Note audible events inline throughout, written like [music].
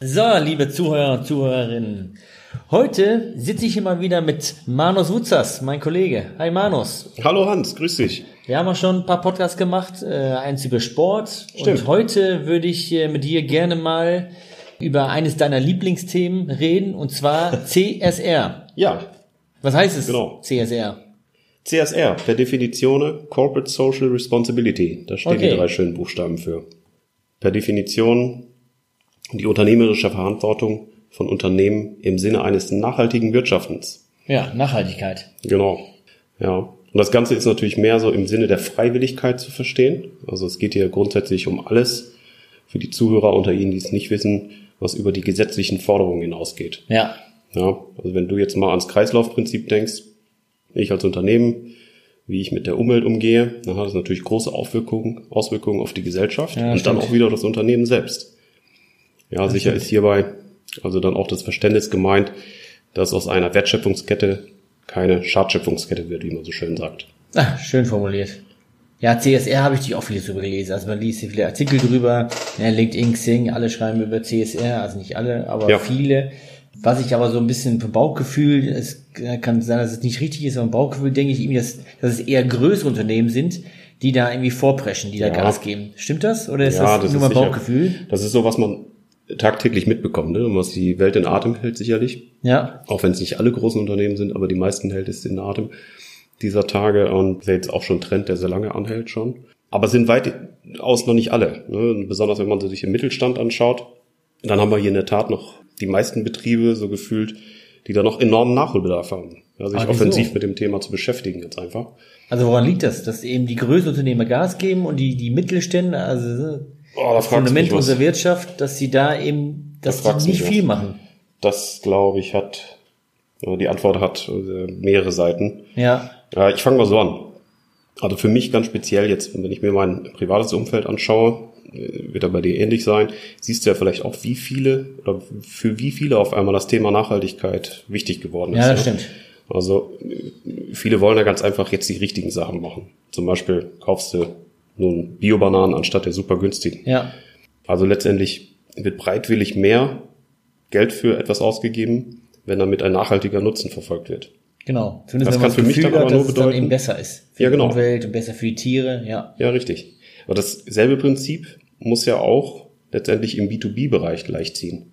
So, liebe Zuhörer und Zuhörerinnen. Heute sitze ich hier mal wieder mit Manus Wutzers, mein Kollege. Hi Manus. Hallo Hans, grüß dich. Wir haben auch schon ein paar Podcasts gemacht, äh, eins über Sport. Stimmt. Und heute würde ich äh, mit dir gerne mal über eines deiner Lieblingsthemen reden, und zwar [laughs] CSR. Ja, Was heißt es? Genau. CSR. CSR, per Definition Corporate Social Responsibility. Da stehen Okay. die drei schönen Buchstaben für. Per Definition die unternehmerische Verantwortung von Unternehmen im Sinne eines nachhaltigen Wirtschaftens. Ja, Nachhaltigkeit. Genau. Ja. Und das Ganze ist natürlich mehr so im Sinne der Freiwilligkeit zu verstehen. Also es geht hier grundsätzlich um alles für die Zuhörer unter Ihnen, die es nicht wissen, was über die gesetzlichen Forderungen hinausgeht. Ja. Ja, also wenn du jetzt mal ans Kreislaufprinzip denkst, ich als Unternehmen, wie ich mit der Umwelt umgehe, dann hat es natürlich große Auswirkungen, Auswirkungen auf die Gesellschaft Ja, und dann stimmt. auch wieder das Unternehmen selbst. Ja, sicher stimmt. ist hierbei also dann auch das Verständnis gemeint, dass aus einer Wertschöpfungskette keine Schadschöpfungskette wird, wie man so schön sagt. Ah, schön formuliert. Ja, CSR habe ich dich auch vieles drüber gelesen. Also man liest hier viele Artikel drüber. Ja, LinkedIn, Xing, alle schreiben über CSR, also nicht alle, aber Ja. viele. Was ich aber so ein bisschen vom Bauchgefühl, es kann sein, dass es nicht richtig ist, aber im Bauchgefühl denke ich irgendwie, dass, dass es eher größere Unternehmen sind, die da irgendwie vorpreschen, die da Ja. Gas geben. Stimmt das? Oder ist Ja, das, das nur mein. Bauchgefühl? Das ist so, was man tagtäglich mitbekommt, ne? was die Welt in Atem hält sicherlich. Ja. auch wenn es nicht alle großen Unternehmen sind, aber die meisten hält es in Atem dieser Tage und ist jetzt auch schon ein Trend, der sehr lange anhält schon. Aber es sind weitaus noch nicht alle. Ne? Besonders wenn man sich im Mittelstand anschaut, dann haben wir hier in der Tat noch die meisten Betriebe so gefühlt, die da noch enormen Nachholbedarf haben. Ja, sich wieso? offensiv mit dem Thema zu beschäftigen jetzt einfach. Also woran liegt das? Dass eben die größeren Unternehmen Gas geben und die, die Mittelstände, also Oh, da das Fundament unserer Wirtschaft, dass sie da eben, dass Da sie nicht viel was. machen. Das, glaube ich, hat, die Antwort hat äh, mehrere Seiten. Ja. Ja, ich fange mal so an. Also für mich ganz speziell jetzt, wenn ich mir mein privates Umfeld anschaue, wird er bei dir ähnlich sein, siehst du ja vielleicht auch, wie viele oder für wie viele auf einmal das Thema Nachhaltigkeit wichtig geworden ist. Ja, das ne? stimmt. Also äh, viele wollen ja ganz einfach jetzt die richtigen Sachen machen. Zum Beispiel kaufst du nun Bio-Bananen anstatt der super günstigen. Ja. Also letztendlich wird breitwillig mehr Geld für etwas ausgegeben, wenn damit ein nachhaltiger Nutzen verfolgt wird. Genau. Zumindest Das kann für mich dann aber nur dass es dann bedeuten- eben besser ist. Für Ja, genau. die Umwelt und besser für die Tiere, ja. Ja, richtig. Aber dasselbe Prinzip muss ja auch letztendlich im B2B-Bereich gleichziehen.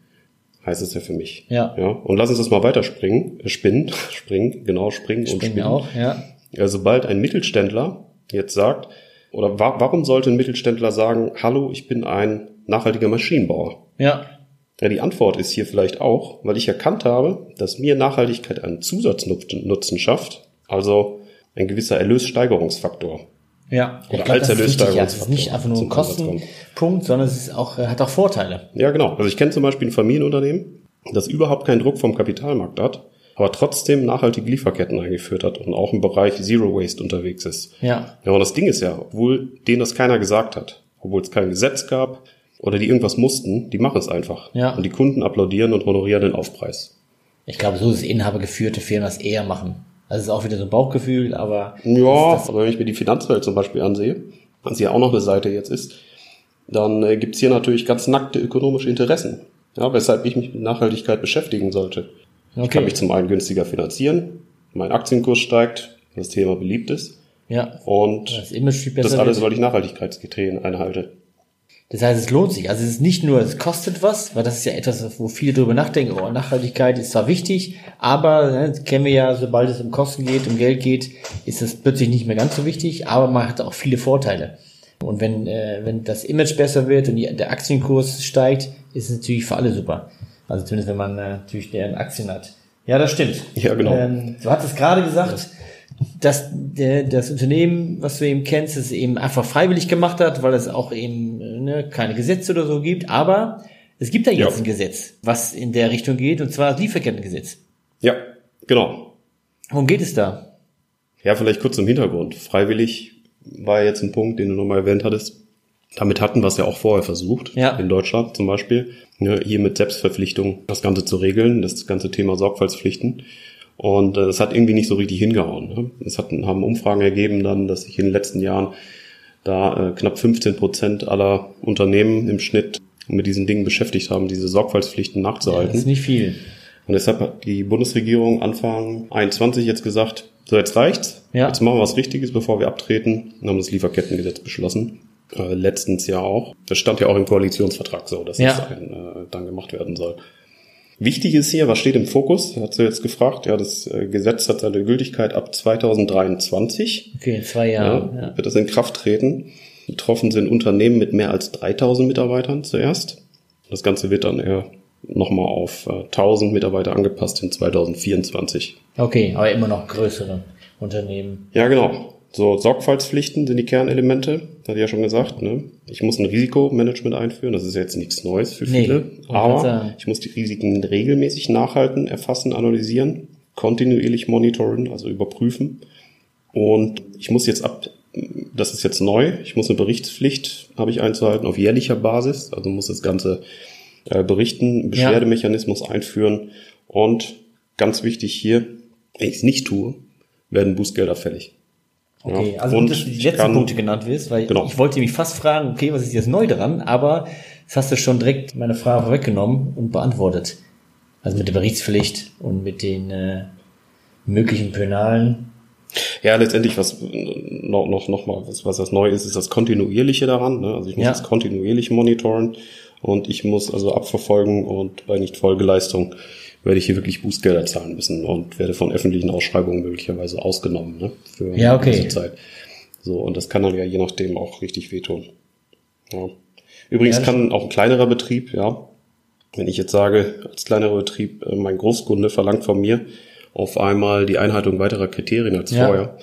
Heißt es ja für mich. Ja. ja. Und lass uns das mal weiterspringen, äh, spinnen, [laughs] springen, genau, springen und Springen spinnen. wir auch, ja. Ja, sobald ein Mittelständler jetzt sagt, oder wa warum sollte ein Mittelständler sagen, hallo, ich bin ein nachhaltiger Maschinenbauer? Ja. Ja, die Antwort ist hier vielleicht auch, weil ich erkannt habe, dass mir Nachhaltigkeit einen Zusatznutzen Nutzen schafft, also ein gewisser Erlössteigerungsfaktor. Ja. Oder Ich glaub, als das ist wichtig, ja. Es ist nicht einfach nur ein. Kostenpunkt, sondern es ist auch, äh, hat auch Vorteile. Ja, genau. Also ich kenne zum Beispiel ein Familienunternehmen, das überhaupt keinen Druck vom Kapitalmarkt hat, aber trotzdem nachhaltige Lieferketten eingeführt hat und auch im Bereich Zero Waste unterwegs ist. Ja. Ja, und das Ding ist ja, obwohl denen das keiner gesagt hat, obwohl es kein Gesetz gab oder die irgendwas mussten, die machen es einfach. Ja. Und die Kunden applaudieren und honorieren den Aufpreis. Ich glaube, so ist es inhabergeführte Firmen das eher machen. Also es ist auch wieder so ein Bauchgefühl, aber Ja, aber wenn ich mir die Finanzwelt zum Beispiel ansehe, was ja auch noch eine Seite jetzt ist, dann äh, gibt's hier natürlich ganz nackte ökonomische Interessen, ja, weshalb ich mich mit Nachhaltigkeit beschäftigen sollte. Ich Okay. kann mich zum einen günstiger finanzieren, mein Aktienkurs steigt, das Thema beliebt ist ja. und Das Image viel besser das alles, weil ich Nachhaltigkeitskriterien einhalte. Das heißt, es lohnt sich. Also es ist nicht nur, es kostet was, weil das ist ja etwas, wo viele drüber nachdenken, oh, Nachhaltigkeit ist zwar wichtig, aber ne, das kennen wir ja, sobald es um Kosten geht, um Geld geht, ist das plötzlich nicht mehr ganz so wichtig, aber man hat auch viele Vorteile. Und wenn, äh, wenn das Image besser wird und die, der Aktienkurs steigt, ist es natürlich für alle super. Also zumindest wenn man äh, natürlich deren Aktien hat. Ja, das stimmt. Ja, genau. Ähm, du hattest gerade gesagt, dass der, das Unternehmen, was du eben kennst, es eben einfach freiwillig gemacht hat, weil es auch eben äh, ne, keine Gesetze oder so gibt. Aber es gibt da jetzt Ja. ein Gesetz, was in der Richtung geht, und zwar das Lieferkettengesetz. Ja, genau. Worum geht es da? Ja, vielleicht kurz zum Hintergrund. Freiwillig war jetzt ein Punkt, den du nochmal erwähnt hattest. Damit hatten wir es ja auch vorher versucht, Ja. in Deutschland zum Beispiel, ne, hier mit Selbstverpflichtung das Ganze zu regeln, das ganze Thema Sorgfaltspflichten. Und äh, das hat irgendwie nicht so richtig hingehauen. Ne? Es hat, haben Umfragen ergeben dann, dass sich in den letzten Jahren da äh, knapp 15 Prozent aller Unternehmen im Schnitt mit diesen Dingen beschäftigt haben, diese Sorgfaltspflichten nachzuhalten. Ja, das ist nicht viel. Und deshalb hat die Bundesregierung Anfang 21 jetzt gesagt, so jetzt reicht's. Ja. Jetzt machen wir was Richtiges, bevor wir abtreten. Und haben das Lieferkettengesetz beschlossen. Äh, letztens ja auch. Das stand ja auch im Koalitionsvertrag so, dass ja. das ein, äh, dann gemacht werden soll. Wichtig ist hier, was steht im Fokus? Hat sie jetzt gefragt. Ja, das äh, Gesetz hat seine Gültigkeit ab 2023. Okay, in zwei Jahren. Ja, ja. Wird das in Kraft treten. Betroffen sind Unternehmen mit mehr als 3000 Mitarbeitern zuerst. Das Ganze wird dann eher nochmal auf äh, 1000 Mitarbeiter angepasst in 2024. Okay, aber immer noch größere Unternehmen. Ja, genau. So, Sorgfaltspflichten sind die Kernelemente, hatte ich ja schon gesagt. Ne? Ich muss ein Risikomanagement einführen, das ist jetzt nichts Neues für viele, nee, aber ich muss die Risiken regelmäßig nachhalten, erfassen, analysieren, kontinuierlich monitoren, also überprüfen. Und ich muss jetzt ab, das ist jetzt neu, ich muss eine Berichtspflicht, habe ich einzuhalten, auf jährlicher Basis, also muss das Ganze äh, berichten, Beschwerdemechanismus ja. einführen und ganz wichtig hier, wenn ich es nicht tue, werden Bußgelder fällig. Okay, also und dass du die letzten kann, Punkte genannt wirst, weil genau. ich wollte mich fast fragen, okay, was ist jetzt neu dran, aber das hast du schon direkt meine Frage vorweggenommen und beantwortet. Also mit der Berichtspflicht und mit den äh, möglichen Penalen. Ja, letztendlich, was noch, noch, noch mal, was, was das neu ist, ist das Kontinuierliche daran. Ne? Also ich muss ja. das kontinuierlich monitoren und ich muss also abverfolgen und bei nicht Folgeleistung werde ich hier wirklich Bußgelder zahlen müssen und werde von öffentlichen Ausschreibungen möglicherweise ausgenommen ne, für ja, okay. diese Zeit. So, und das kann dann ja je nachdem auch richtig wehtun. Ja. Übrigens ja, kann auch ein kleinerer Betrieb, ja, wenn ich jetzt sage, als kleinerer Betrieb, äh, mein Großkunde verlangt von mir auf einmal die Einhaltung weiterer Kriterien als ja. vorher.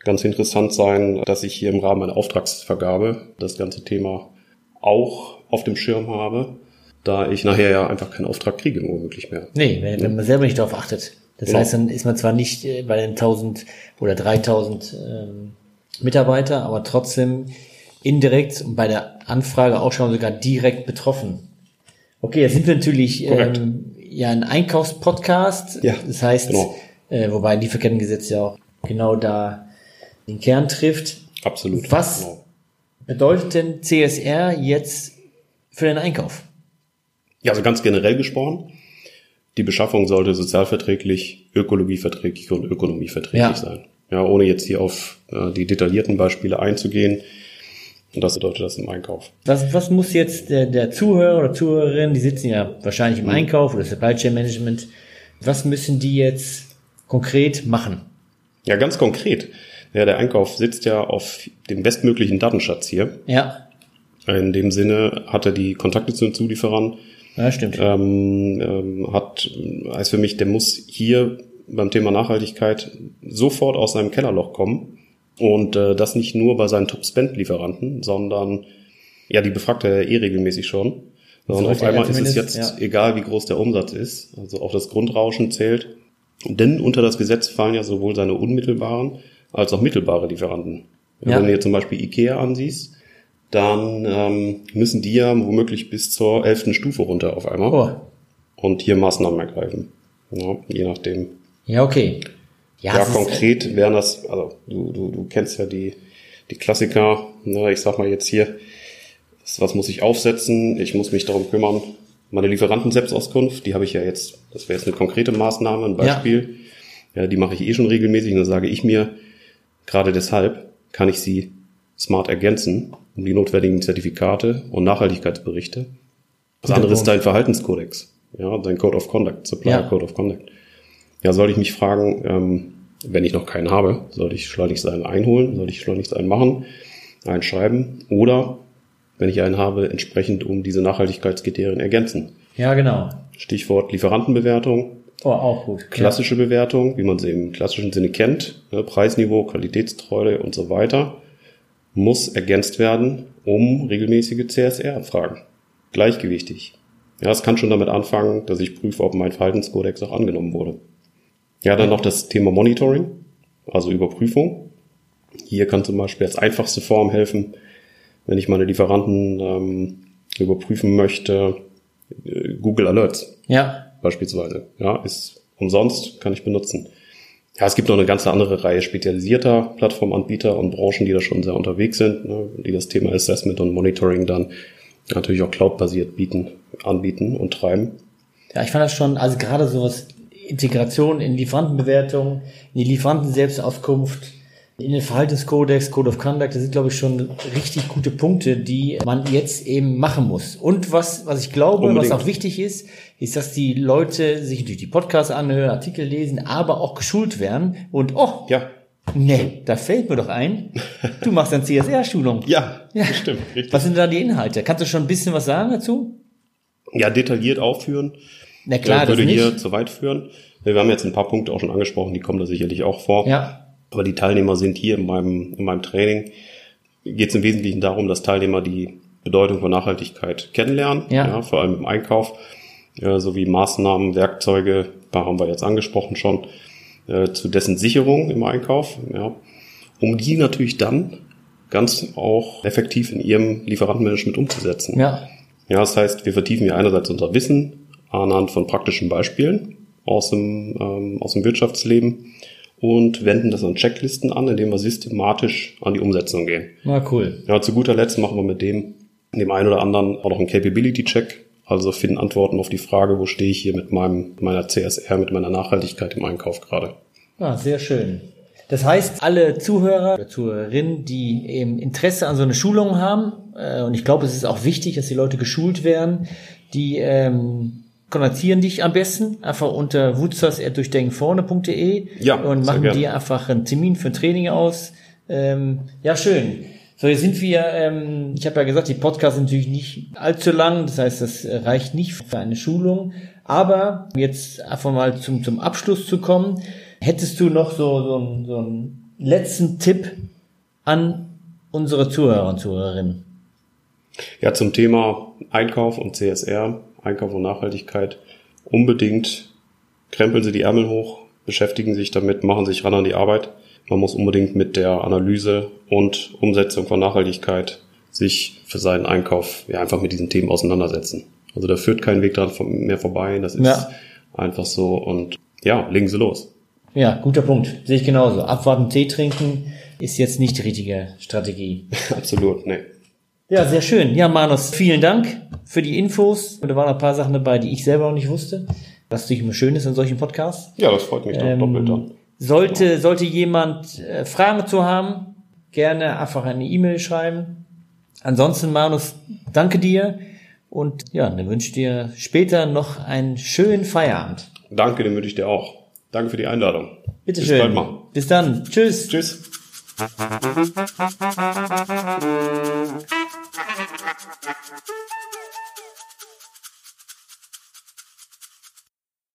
Ganz interessant sein, dass ich hier im Rahmen einer Auftragsvergabe das ganze Thema auch auf dem Schirm habe da ich nachher ja einfach keinen Auftrag kriege, womöglich mehr. Nee, wenn, wenn man selber nicht darauf achtet. Das genau. heißt, dann ist man zwar nicht äh, bei den 1000 oder 3000 ähm, Mitarbeiter, aber trotzdem indirekt und bei der Anfrage auch schon sogar direkt betroffen. Okay, jetzt sind wir natürlich ähm, ja ein Einkaufspodcast. Ja, das heißt, genau. äh, wobei Lieferkettengesetz ja auch genau da den Kern trifft. Absolut. Was genau. bedeutet denn CSR jetzt für den Einkauf? Ja, also ganz generell gesprochen. Die Beschaffung sollte sozialverträglich, ökologieverträglich und ökonomieverträglich ja. sein. Ja, ohne jetzt hier auf äh, die detaillierten Beispiele einzugehen. Und das bedeutet das im Einkauf. Was, was muss jetzt der, der Zuhörer oder Zuhörerin, die sitzen ja wahrscheinlich im mhm. Einkauf oder Supply Chain Management, was müssen die jetzt konkret machen? Ja, ganz konkret. Ja, der Einkauf sitzt ja auf dem bestmöglichen Datenschatz hier. Ja. In dem Sinne hat er die Kontakte zu den Zulieferern, ja, stimmt. Ähm, ähm, hat, heißt für mich, der muss hier beim Thema Nachhaltigkeit sofort aus seinem Kellerloch kommen. Und äh, das nicht nur bei seinen Top-Spend-Lieferanten, sondern ja, die befragt er eh regelmäßig schon. Sondern auf einmal ist es jetzt ja. egal, wie groß der Umsatz ist. Also auch das Grundrauschen zählt. Denn unter das Gesetz fallen ja sowohl seine unmittelbaren als auch mittelbare Lieferanten. Ja. Wenn du dir zum Beispiel Ikea ansiehst, dann ähm, müssen die ja womöglich bis zur elften Stufe runter auf einmal. Oh. Und hier Maßnahmen ergreifen. Ja, je nachdem. Ja, okay. Ja, ja konkret wären das, also du, du, du kennst ja die, die Klassiker, ne, ich sag mal jetzt hier, was muss ich aufsetzen? Ich muss mich darum kümmern, meine Lieferanten-Selbstauskunft, die habe ich ja jetzt, das wäre jetzt eine konkrete Maßnahme, ein Beispiel. Ja. ja, die mache ich eh schon regelmäßig und dann sage ich mir, gerade deshalb kann ich sie smart ergänzen um die notwendigen Zertifikate und Nachhaltigkeitsberichte. Das Guter andere ist dein Verhaltenskodex, ja, dein Code of Conduct, Supplier ja. Code of Conduct. Ja, soll ich mich fragen, ähm, wenn ich noch keinen habe, soll ich schleunigst einen einholen, soll ich schleunigst einen machen, einen schreiben oder wenn ich einen habe, entsprechend um diese Nachhaltigkeitskriterien ergänzen. Ja, genau. Stichwort Lieferantenbewertung. Oh, auch gut. Klassische ja. Bewertung, wie man sie im klassischen Sinne kennt, ne, Preisniveau, Qualitätstreue und so weiter muss ergänzt werden um regelmäßige CSR-Abfragen. Gleichgewichtig. Ja, es kann schon damit anfangen, dass ich prüfe, ob mein Verhaltenskodex auch angenommen wurde. Ja, dann noch das Thema Monitoring, also Überprüfung. Hier kann zum Beispiel als einfachste Form helfen, wenn ich meine Lieferanten ähm, überprüfen möchte, äh, Google Alerts. Ja. Beispielsweise. Ja, ist umsonst, kann ich benutzen. Ja, es gibt noch eine ganze andere Reihe spezialisierter Plattformanbieter und Branchen, die da schon sehr unterwegs sind, ne, die das Thema Assessment und Monitoring dann natürlich auch cloudbasiert bieten, anbieten und treiben. Ja, ich fand das schon, also gerade sowas Integration in Lieferantenbewertung, in die Lieferanten-Selbstauskunft, in den Verhaltenskodex, Code of Conduct, das sind, glaube ich, schon richtig gute Punkte, die man jetzt eben machen muss. Und was, was ich glaube, Unbedingt. was auch wichtig ist, ist, dass die Leute sich natürlich die Podcasts anhören, Artikel lesen, aber auch geschult werden und, oh, ja. Nee, da fällt mir doch ein, du machst dann CSR-Schulung. Ja, ja, stimmt. Richtig. Was sind da die Inhalte? Kannst du schon ein bisschen was sagen dazu? Ja, detailliert aufführen. Na klar, äh, würde hier zu weit führen. Wir haben jetzt ein paar Punkte auch schon angesprochen, die kommen da sicherlich auch vor. Ja. Aber die Teilnehmer sind hier in meinem, in meinem Training. Geht es im Wesentlichen darum, dass Teilnehmer die Bedeutung von Nachhaltigkeit kennenlernen, ja. ja vor allem im Einkauf, ja, sowie Maßnahmen, Werkzeuge, da haben wir jetzt angesprochen schon, äh, zu dessen Sicherung im Einkauf, ja, um die natürlich dann ganz auch effektiv in ihrem Lieferantenmanagement umzusetzen. Ja. Ja, das heißt, wir vertiefen hier einerseits unser Wissen anhand von praktischen Beispielen aus dem, ähm, aus dem Wirtschaftsleben und wenden das an Checklisten an, indem wir systematisch an die Umsetzung gehen. Na cool. Ja, zu guter Letzt machen wir mit dem, dem einen oder anderen auch noch einen Capability-Check, also finden Antworten auf die Frage, wo stehe ich hier mit meinem, meiner CSR, mit meiner Nachhaltigkeit im Einkauf gerade. Ah, sehr schön. Das heißt, alle Zuhörer oder Zuhörerinnen, die eben Interesse an so einer Schulung haben, äh, und ich glaube, es ist auch wichtig, dass die Leute geschult werden, die ähm, kontaktieren dich am besten einfach unter wutzers.durchdenkenvorne.de ja, und machen dir einfach einen Termin für ein Training aus. Ähm, ja, schön. So, jetzt sind wir, ähm, ich habe ja gesagt, die Podcasts sind natürlich nicht allzu lang, das heißt, das reicht nicht für eine Schulung. Aber jetzt einfach mal zum, zum Abschluss zu kommen, hättest du noch so, so, einen, so einen letzten Tipp an unsere Zuhörer und Zuhörerinnen? Ja, zum Thema Einkauf und CSR Einkauf und Nachhaltigkeit unbedingt krempeln Sie die Ärmel hoch, beschäftigen sich damit, machen sich ran an die Arbeit. Man muss unbedingt mit der Analyse und Umsetzung von Nachhaltigkeit sich für seinen Einkauf ja einfach mit diesen Themen auseinandersetzen. Also da führt kein Weg dran mehr vorbei. Das ist ja. einfach so und ja, legen Sie los. Ja, guter Punkt. Sehe ich genauso. Abwarten, Tee trinken ist jetzt nicht die richtige Strategie. [laughs] Absolut, nee. Ja, sehr schön. Ja, Manus, vielen Dank für die Infos. Da waren ein paar Sachen dabei, die ich selber noch nicht wusste. Was natürlich immer schön ist in solchen Podcasts. Ja, das freut mich doch ähm, doppelt dann. Sollte, sollte jemand äh, Fragen zu haben, gerne einfach eine E-Mail schreiben. Ansonsten, Manus, danke dir. Und ja, dann wünsche ich dir später noch einen schönen Feierabend. Danke, den wünsche ich dir auch. Danke für die Einladung. Bitte Bis schön. Bald mal. Bis dann. Tschüss. Tschüss. Thank you.